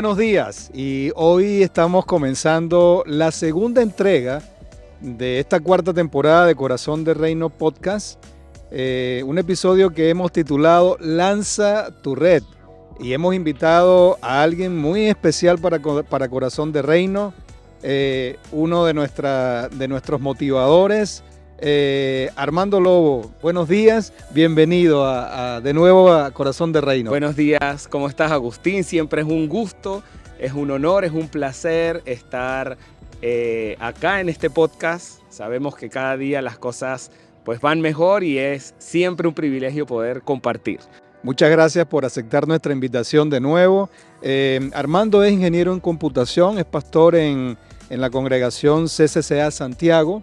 buenos días. Y hoy estamos comenzando la segunda entrega de esta cuarta temporada de Corazón de Reino Podcast, eh, un episodio que hemos titulado Lanza tu red. Y hemos invitado a alguien muy especial para, para Corazón de Reino, eh, uno de, nuestra, de nuestros motivadores, eh, Armando Lobo, buenos días, bienvenido a, de nuevo a Corazón de Reino. Buenos días, ¿cómo estás Agustín? Siempre es un gusto, es un honor, es un placer estar eh, acá en este podcast. Sabemos que cada día las cosas pues van mejor y es siempre un privilegio poder compartir. Muchas gracias por aceptar nuestra invitación de nuevo. Eh, Armando es ingeniero en computación, es pastor en, en la congregación CCCA Santiago.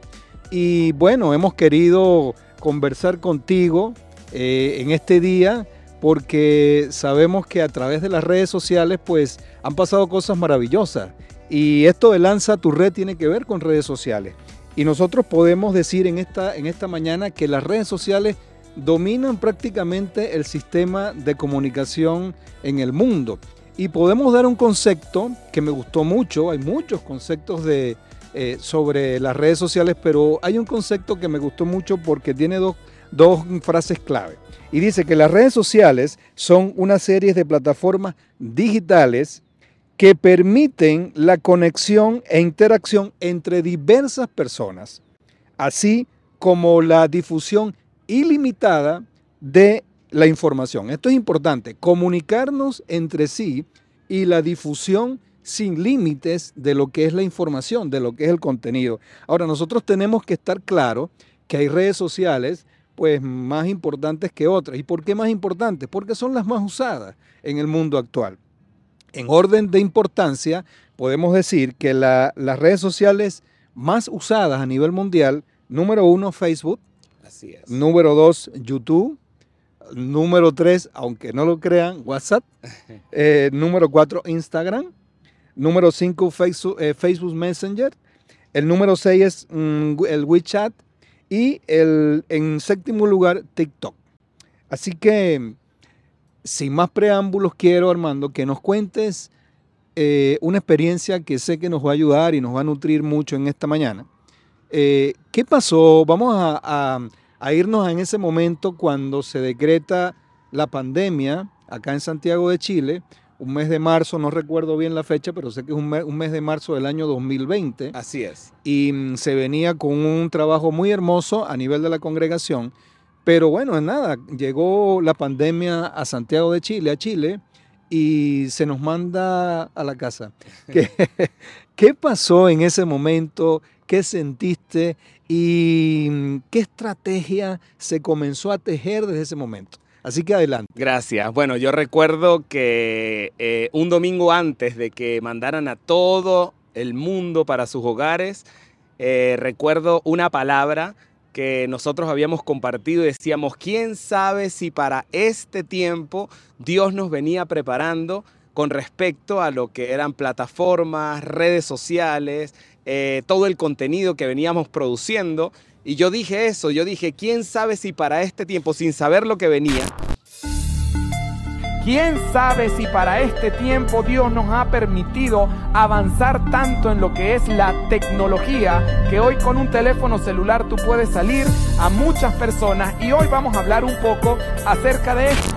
Y bueno, hemos querido conversar contigo eh, en este día porque sabemos que a través de las redes sociales pues han pasado cosas maravillosas. Y esto de Lanza tu red tiene que ver con redes sociales. Y nosotros podemos decir en esta, en esta mañana que las redes sociales dominan prácticamente el sistema de comunicación en el mundo. Y podemos dar un concepto que me gustó mucho, hay muchos conceptos de, eh, sobre las redes sociales, pero hay un concepto que me gustó mucho porque tiene dos, dos frases clave. Y dice que las redes sociales son una serie de plataformas digitales que permiten la conexión e interacción entre diversas personas, así como la difusión ilimitada de la información. Esto es importante, comunicarnos entre sí y la difusión sin límites de lo que es la información, de lo que es el contenido. Ahora, nosotros tenemos que estar claros que hay redes sociales pues más importantes que otras. ¿Y por qué más importantes? Porque son las más usadas en el mundo actual. En orden de importancia, podemos decir que las redes sociales más usadas a nivel mundial, número uno, Facebook. Así es. Número dos, YouTube. Número tres, aunque no lo crean, WhatsApp. Eh, número cuatro, Instagram. Número 5, eh, Facebook, Messenger. El número 6 es mm, el WeChat. Y el, en séptimo lugar, TikTok. Así que, sin más preámbulos, quiero, Armando, que nos cuentes eh, una experiencia que sé que nos va a ayudar y nos va a nutrir mucho en esta mañana. Eh, ¿Qué pasó? Vamos a, a irnos en ese momento cuando se decreta la pandemia acá en Santiago de Chile un mes de marzo, no recuerdo bien la fecha, pero sé que es un mes, de marzo del año 2020. Así es. Y mm, se venía con un trabajo muy hermoso a nivel de la congregación. Pero bueno, nada, llegó la pandemia a Santiago de Chile, a Chile, y se nos manda a la casa. ¿Qué, ¿Qué pasó en ese momento? ¿Qué sentiste? ¿Y mm, qué estrategia se comenzó a tejer desde ese momento? Así que adelante. Gracias. Bueno, yo recuerdo que eh, un domingo antes de que mandaran a todo el mundo para sus hogares, eh, recuerdo una palabra que nosotros habíamos compartido y decíamos, ¿quién sabe si para este tiempo Dios nos venía preparando con respecto a lo que eran plataformas, redes sociales, eh, todo el contenido que veníamos produciendo? Y yo dije eso, yo dije, ¿quién sabe si para este tiempo, sin saber lo que venía, ¿Quién sabe si para este tiempo Dios nos ha permitido avanzar tanto en lo que es la tecnología que hoy con un teléfono celular tú puedes salir a muchas personas y hoy vamos a hablar un poco acerca de esto.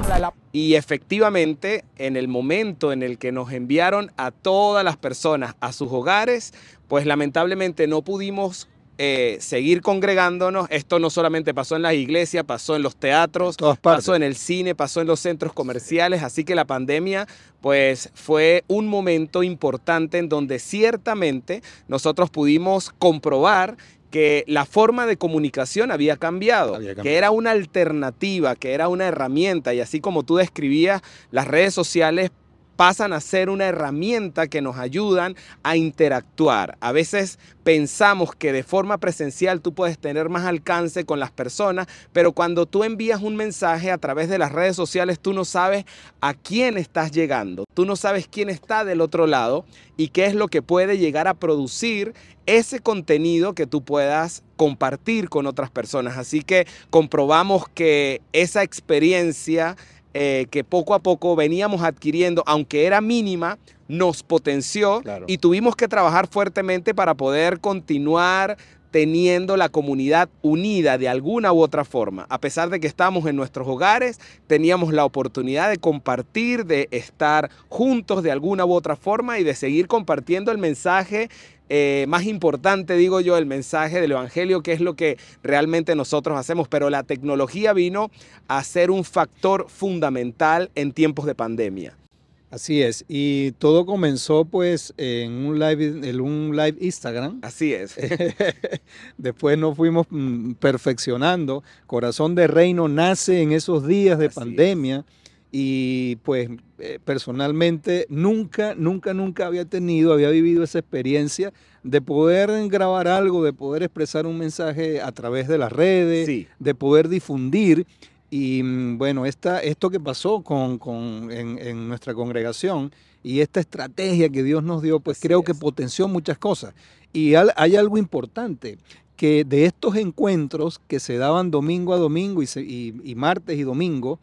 Y efectivamente, en el momento en el que nos enviaron a todas las personas a sus hogares, pues lamentablemente no pudimos eh, seguir congregándonos. Esto no solamente pasó en las iglesias, pasó en los teatros, pasó en el cine, pasó en los centros comerciales. Así que la pandemia, pues fue un momento importante en donde ciertamente nosotros pudimos comprobar que la forma de comunicación había cambiado, había cambiado, que era una alternativa, que era una herramienta, y así como tú describías, las redes sociales pasan a ser una herramienta que nos ayudan a interactuar. A veces pensamos que de forma presencial tú puedes tener más alcance con las personas, pero cuando tú envías un mensaje a través de las redes sociales, tú no sabes a quién estás llegando, tú no sabes quién está del otro lado y qué es lo que puede llegar a producir ese contenido que tú puedas compartir con otras personas. Así que comprobamos que esa experiencia eh, que poco a poco veníamos adquiriendo, aunque era mínima, nos potenció Claro. y tuvimos que trabajar fuertemente para poder continuar teniendo la comunidad unida de alguna u otra forma. A pesar de que estábamos en nuestros hogares, teníamos la oportunidad de compartir, de estar juntos de alguna u otra forma y de seguir compartiendo el mensaje eh, más importante, digo yo, el mensaje del Evangelio, que es lo que realmente nosotros hacemos. Pero la tecnología vino a ser un factor fundamental en tiempos de pandemia. Así es. Y todo comenzó pues en un live, en un live Instagram. Así es. Después nos fuimos mm, perfeccionando. Corazón de Reino nace en esos días de Así es. Y pues eh, personalmente nunca, nunca, nunca había tenido, había vivido esa experiencia de poder grabar algo, de poder expresar un mensaje a través de las redes, Sí. de poder difundir. Y mm, bueno, esta, esto que pasó con, con- en, en nuestra congregación y esta estrategia que Dios nos dio, pues Así creo que potenció muchas cosas. Y al- hay algo importante, que de estos encuentros que se daban domingo a domingo y, se- y- y martes y domingo,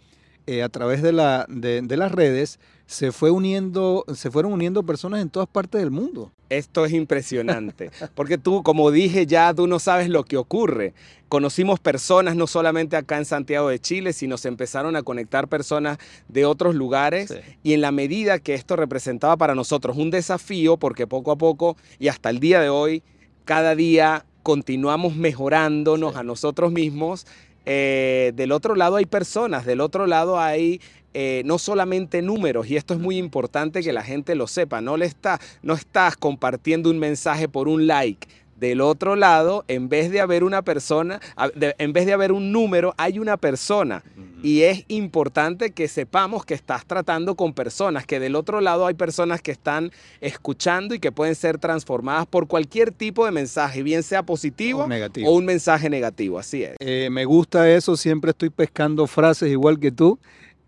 eh, a través de, la, de, de las redes, se, fue uniendo, se fueron uniendo personas en todas partes del mundo. Esto es impresionante, porque tú, como dije ya, tú no sabes lo que ocurre. Conocimos personas no solamente acá en Santiago de Chile, sino se empezaron a conectar personas de otros lugares y en la medida que esto representaba para nosotros un desafío, porque poco a poco y hasta el día de hoy, cada día continuamos mejorándonos Sí. a nosotros mismos. Eh, del otro lado hay personas, del otro lado hay eh, no solamente números, y esto es muy importante que la gente lo sepa, no, le está, no estás compartiendo un mensaje por un like. Del otro lado, en vez de haber una persona, en vez de haber un número, hay una persona. Y es importante que sepamos que estás tratando con personas, que del otro lado hay personas que están escuchando y que pueden ser transformadas por cualquier tipo de mensaje, bien sea positivo O negativo. o un mensaje negativo. Así es. Eh, me gusta eso, siempre estoy pescando frases igual que tú.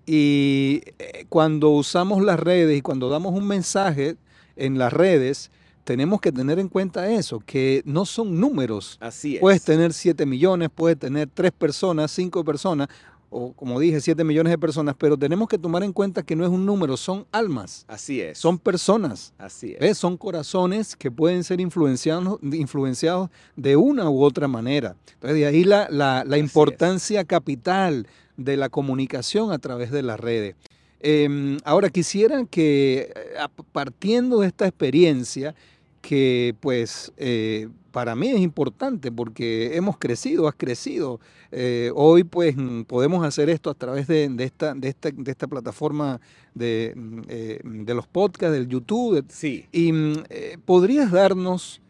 Y eh, cuando usamos las redes y cuando damos un mensaje en las redes, tenemos que tener en cuenta eso, que no son números. Así es. Puedes tener 7 millones, puedes tener 3 personas, 5 personas, o como dije, 7 millones de personas, pero tenemos que tomar en cuenta que no es un número, son almas, Así es. son personas. Así es. ¿Ves? Son corazones que pueden ser influenciados, influenciados de una u otra manera. Entonces, de ahí la, la- la importancia capital de la comunicación a través de las redes. Eh, ahora, quisiera que, eh, partiendo de esta experiencia, que pues eh, para mí es importante porque hemos crecido, has crecido. Eh, hoy pues mm, podemos hacer esto a través de, de esta, de, esta, de esta plataforma de, mm, eh, de los podcasts, del YouTube, Sí. y mm, eh, podrías darnos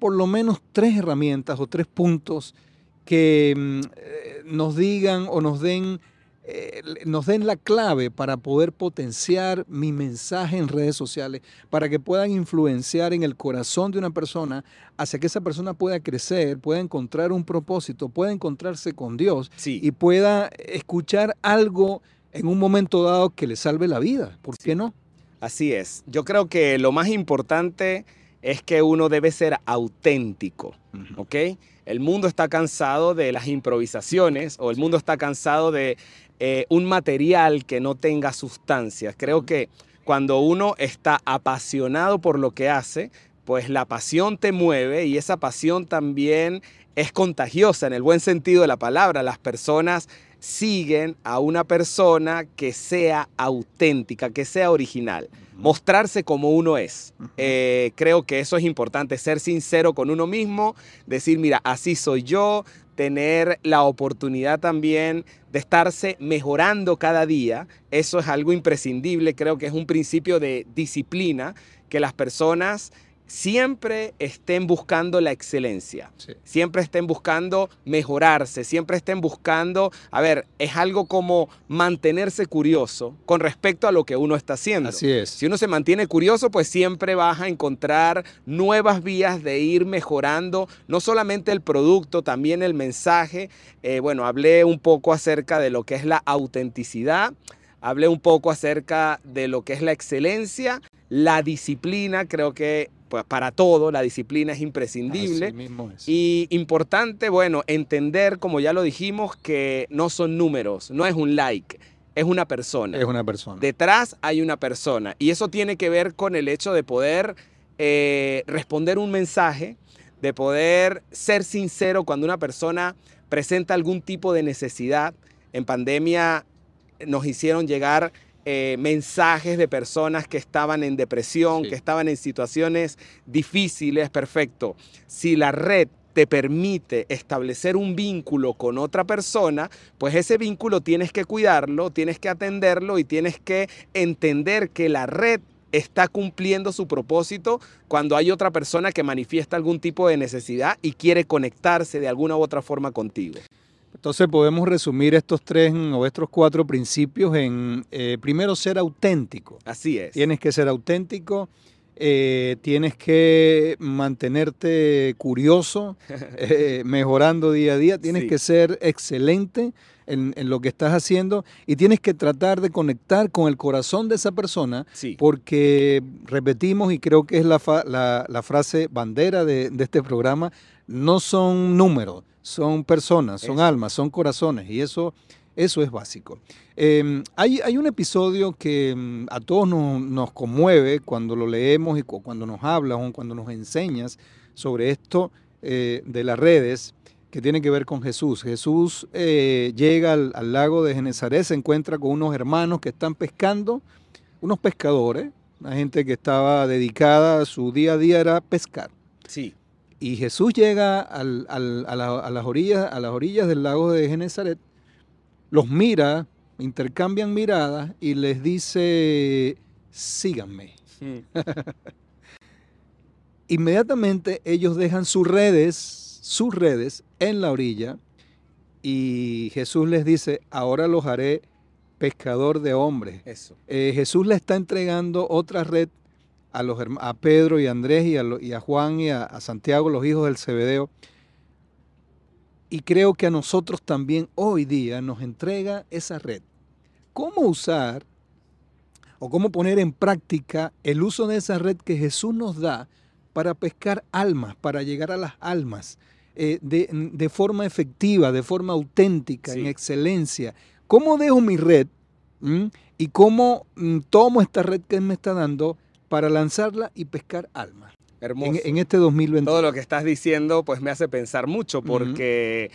por lo menos tres herramientas o tres puntos que mm, nos digan o nos den, eh, nos den la clave para poder potenciar mi mensaje en redes sociales, para que puedan influenciar en el corazón de una persona hacia que esa persona pueda crecer, pueda encontrar un propósito, pueda encontrarse con Dios Sí. y pueda escuchar algo en un momento dado que le salve la vida. ¿Por qué no? Así es. Yo creo que lo más importante es que uno debe ser auténtico, ¿ok? El mundo está cansado de las improvisaciones o el mundo está cansado de eh, un material que no tenga sustancias. Creo que cuando uno está apasionado por lo que hace, pues la pasión te mueve y esa pasión también es contagiosa en el buen sentido de la palabra. Las personas siguen a una persona que sea auténtica, que sea original, mostrarse como uno es. Eh, creo que eso es importante, ser sincero con uno mismo, decir, mira, así soy yo, tener la oportunidad también de estarse mejorando cada día. Eso es algo imprescindible, creo que es un principio de disciplina, que las personas siempre estén buscando la excelencia Sí. siempre estén buscando mejorarse, siempre estén buscando, a ver, es algo como mantenerse curioso con respecto a lo que uno está haciendo. Así es. Si uno se mantiene curioso, pues siempre vas a encontrar nuevas vías de ir mejorando, no solamente el producto, también el mensaje. Eh, bueno, hablé un poco acerca de lo que es la autenticidad, hablé un poco acerca de lo que es la excelencia, la disciplina, creo que pues, para todo la disciplina es imprescindible. Así mismo es. Y importante, bueno, entender, como ya lo dijimos, que no son números, no es un like. es una persona. Es una persona. Detrás hay una persona. Y eso tiene que ver con el hecho de poder eh, responder un mensaje, de poder ser sincero cuando una persona presenta algún tipo de necesidad. En pandemia nos hicieron llegar eh, mensajes de personas que estaban en depresión, Sí. que estaban en situaciones difíciles. Perfecto. Si la red te permite establecer un vínculo con otra persona, pues ese vínculo tienes que cuidarlo, tienes que atenderlo y tienes que entender que la red está cumpliendo su propósito cuando hay otra persona que manifiesta algún tipo de necesidad y quiere conectarse de alguna u otra forma contigo. Entonces podemos resumir estos tres o estos cuatro principios en, eh, primero, ser auténtico. Así es. Tienes que ser auténtico, eh, tienes que mantenerte curioso, eh, mejorando día a día, tienes Sí. que ser excelente en, en lo que estás haciendo y tienes que tratar de conectar con el corazón de esa persona Sí. porque repetimos y creo que es la, fa- la- la frase bandera de, de este programa, no son números, son personas, son almas, son corazones y eso, eso es básico. Eh, hay, hay un episodio que mm, a todos nos, nos conmueve cuando lo leemos y cu- cuando nos hablas o cuando nos enseñas sobre esto eh, de las redes que tiene que ver con Jesús. Jesús eh, llega al, al lago de Genezaret, se encuentra con unos hermanos que están pescando, unos pescadores, una gente que estaba dedicada, su día a día era pescar. Sí. Y Jesús llega al- al- a, la- a las orillas, a las orillas del lago de Genezaret, los mira, intercambian miradas y les dice, síganme. Inmediatamente ellos dejan sus redes, sus redes en la orilla y Jesús les dice, ahora los haré pescador de hombres. Eso. Eh, Jesús le está entregando otra red a, los, a Pedro y a Andrés y a, y a Juan y a, a Santiago, los hijos del Zebedeo. Y creo que a nosotros también hoy día nos entrega esa red. ¿Cómo usar o cómo poner en práctica el uso de esa red que Jesús nos da para pescar almas, para llegar a las almas eh, de, de forma efectiva, de forma auténtica, Sí. en excelencia? ¿Cómo dejo mi red ¿m? y cómo mm, tomo esta red que Él me está dando para lanzarla y pescar almas Hermoso. en, en este 2021? Todo lo que estás diciendo pues me hace pensar mucho porque,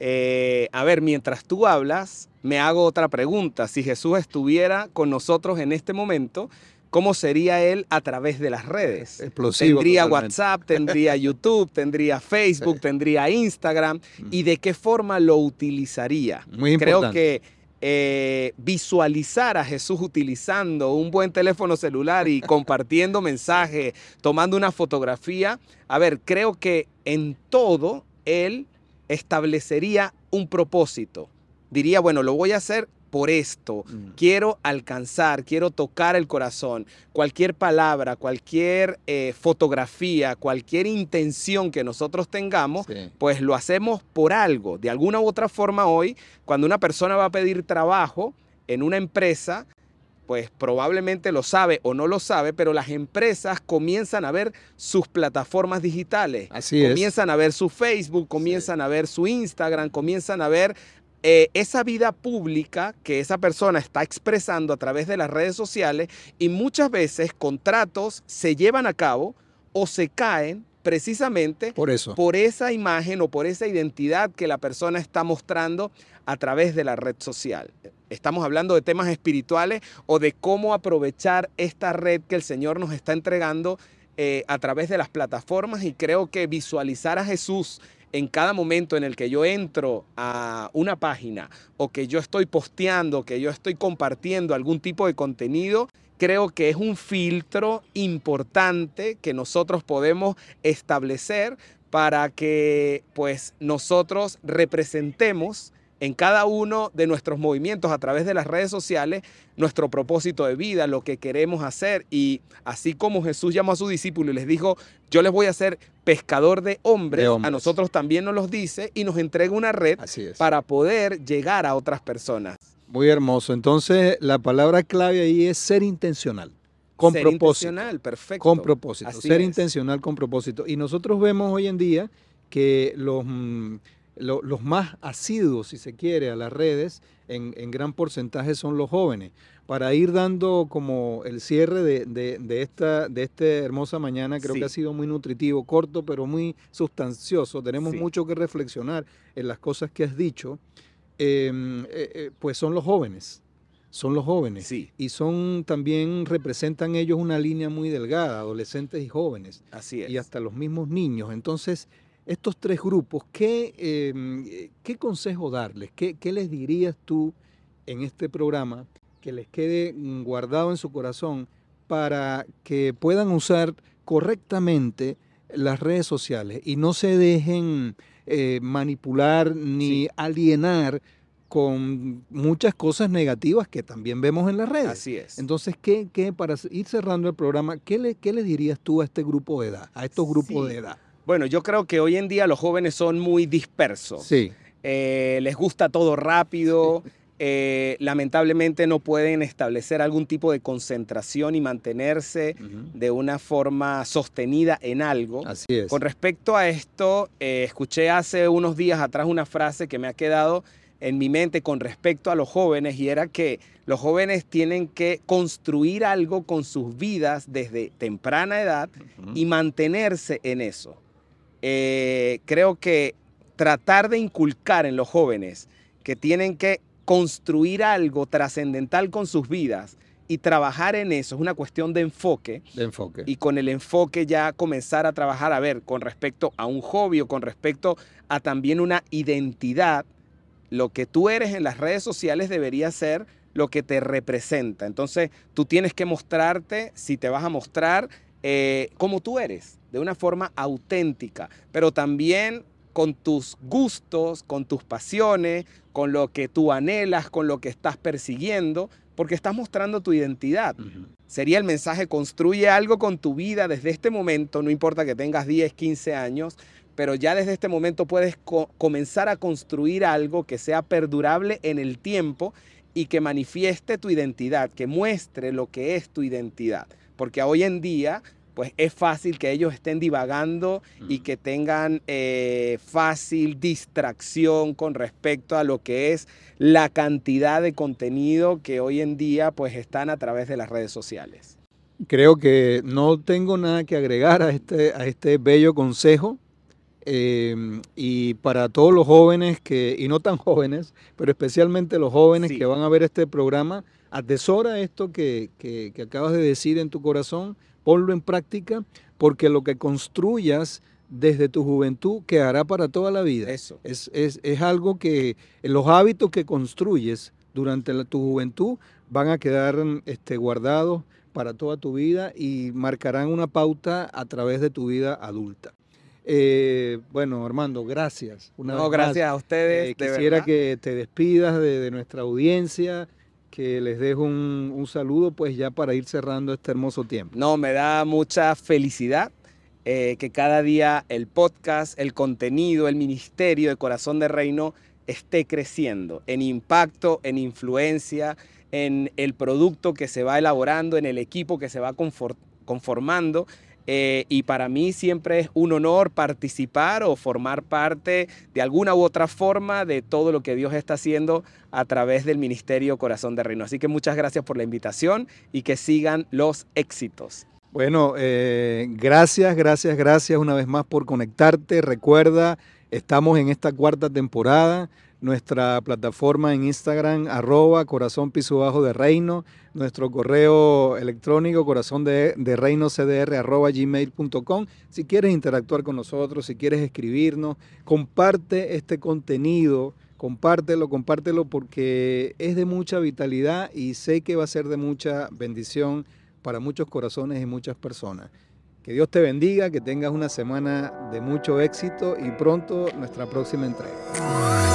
eh, a ver, mientras tú hablas, me hago otra pregunta. Si Jesús estuviera con nosotros en este momento, ¿cómo sería Él a través de las redes? Explosivo Tendría totalmente. WhatsApp, tendría YouTube, tendría Facebook, tendría Instagram. ¿Y de qué forma lo utilizaría? Muy Creo importante. que eh, visualizar a Jesús utilizando un buen teléfono celular y compartiendo mensajes, tomando una fotografía, a ver, creo que en todo Él establecería un propósito. Diría, bueno, lo voy a hacer por esto. Mm. Quiero alcanzar, quiero tocar el corazón. Cualquier palabra, cualquier eh, fotografía, cualquier intención que nosotros tengamos, Sí. pues lo hacemos por algo. De alguna u otra forma hoy, cuando una persona va a pedir trabajo en una empresa, pues probablemente lo sabe o no lo sabe, pero las empresas comienzan a ver sus plataformas digitales. Así es. Comienzan a ver su Facebook, comienzan a ver su Instagram, comienzan a ver eh, esa vida pública que esa persona está expresando a través de las redes sociales y muchas veces contratos se llevan a cabo o se caen precisamente Por eso. por esa imagen o por esa identidad que la persona está mostrando a través de la red social. Estamos hablando de temas espirituales o de cómo aprovechar esta red que el Señor nos está entregando eh, a través de las plataformas y creo que visualizar a Jesús en cada momento en el que yo entro a una página o que yo estoy posteando, que yo estoy compartiendo algún tipo de contenido, creo que es un filtro importante que nosotros podemos establecer para que pues nosotros representemos en cada uno de nuestros movimientos a través de las redes sociales nuestro propósito de vida, lo que queremos hacer. Y así como Jesús llamó a sus discípulos y les dijo, yo les voy a hacer pescador de hombres, De hombres. a nosotros también nos los dice y nos entrega una red para poder llegar a otras personas. Muy hermoso. Entonces, la palabra clave ahí es ser intencional. Con Ser propósito. intencional, perfecto. Con propósito. Así ser es. intencional con propósito. Y nosotros vemos hoy en día que los, los más asiduos, si se quiere, a las redes, en, gran porcentaje son los jóvenes. Para ir dando como el cierre de, esta de este hermosa mañana, creo que ha sido muy nutritivo, corto, pero muy sustancioso. Tenemos mucho que reflexionar en las cosas que has dicho. Em, eh, eh, pues son los jóvenes son los jóvenes. Sí. Y son también, representan ellos una línea muy delgada, adolescentes y jóvenes. Así es. Y hasta los mismos niños. Entonces, estos tres grupos, ¿qué, em, qué consejo darles? ¿Qué, ¿Qué, les dirías tú en este programa que les quede guardado en su corazón para que puedan usar correctamente las redes sociales y no se dejen eh, manipular ni alienar con muchas cosas negativas que también vemos en las redes. Así es. Entonces, ¿qué, qué para ir cerrando el programa, ¿qué le, qué le dirías tú a este grupo de edad, a estos grupos de edad? Bueno, yo creo que hoy en día los jóvenes son muy dispersos. Sí. Eh, les gusta todo rápido. Eh, lamentablemente no pueden establecer algún tipo de concentración y mantenerse de una forma sostenida en algo. Así es. Con respecto a esto, eh, escuché hace unos días atrás una frase que me ha quedado en mi mente con respecto a los jóvenes y era que los jóvenes tienen que construir algo con sus vidas desde temprana edad y mantenerse en eso. Eh, creo que tratar de inculcar en los jóvenes que tienen que construir algo trascendental con sus vidas y trabajar en eso es una cuestión de enfoque. De enfoque. Y con el enfoque ya comenzar a trabajar, a ver, con respecto a un hobby o con respecto a también una identidad lo que tú eres en las redes sociales debería ser lo que te representa. Entonces, tú tienes que mostrarte, si te vas a mostrar, eh, como tú eres, de una forma auténtica, pero también con tus gustos, con tus pasiones, con lo que tú anhelas, con lo que estás persiguiendo, porque estás mostrando tu identidad. Sería el mensaje, construye algo con tu vida desde este momento, no importa que tengas 10, 15 años, pero ya desde este momento puedes comenzar a construir algo que sea perdurable en el tiempo y que manifieste tu identidad, que muestre lo que es tu identidad. Porque hoy en día, pues es fácil que ellos estén divagando y que tengan eh, fácil distracción con respecto a lo que es la cantidad de contenido que hoy en día pues están a través de las redes sociales. Creo que no tengo nada que agregar a este, a este bello consejo Em, y para todos los jóvenes que, y no tan jóvenes, pero especialmente los jóvenes que van a ver este programa, atesora esto que, que, acabas de decir en tu corazón, ponlo en práctica, porque lo que construyas desde tu juventud quedará para toda la vida. Eso. Es, es, es algo que los hábitos que construyes durante tu juventud van a quedar este, guardados para toda tu vida y marcarán una pauta a través de tu vida adulta. Eh, bueno, Armando, gracias. no, gracias a ustedes. Eh, quisiera que te despidas de, nuestra audiencia, que les dejo un, saludo, pues ya para ir cerrando este hermoso tiempo. No, me da mucha felicidad eh, que cada día el podcast, el contenido, el ministerio de Corazón de Reino esté creciendo en impacto, en influencia, en el producto que se va elaborando, en el equipo que se va conformando eh, y para mí siempre es un honor participar o formar parte de alguna u otra forma de todo lo que Dios está haciendo a través del Ministerio Corazón de Reino. Así que muchas gracias por la invitación y que sigan los éxitos. Bueno, eh, gracias, gracias, gracias una vez más por conectarte. Recuerda, estamos en esta cuarta temporada nuestra plataforma en Instagram, arroba corazón piso bajo de reino, nuestro correo electrónico corazón de, reino cdr gmail.com. Si quieres interactuar con nosotros, si quieres escribirnos, comparte este contenido, compártelo, compártelo porque es de mucha vitalidad y sé que va a ser de mucha bendición para muchos corazones y muchas personas. Que Dios te bendiga, que tengas una semana de mucho éxito y pronto nuestra próxima entrega.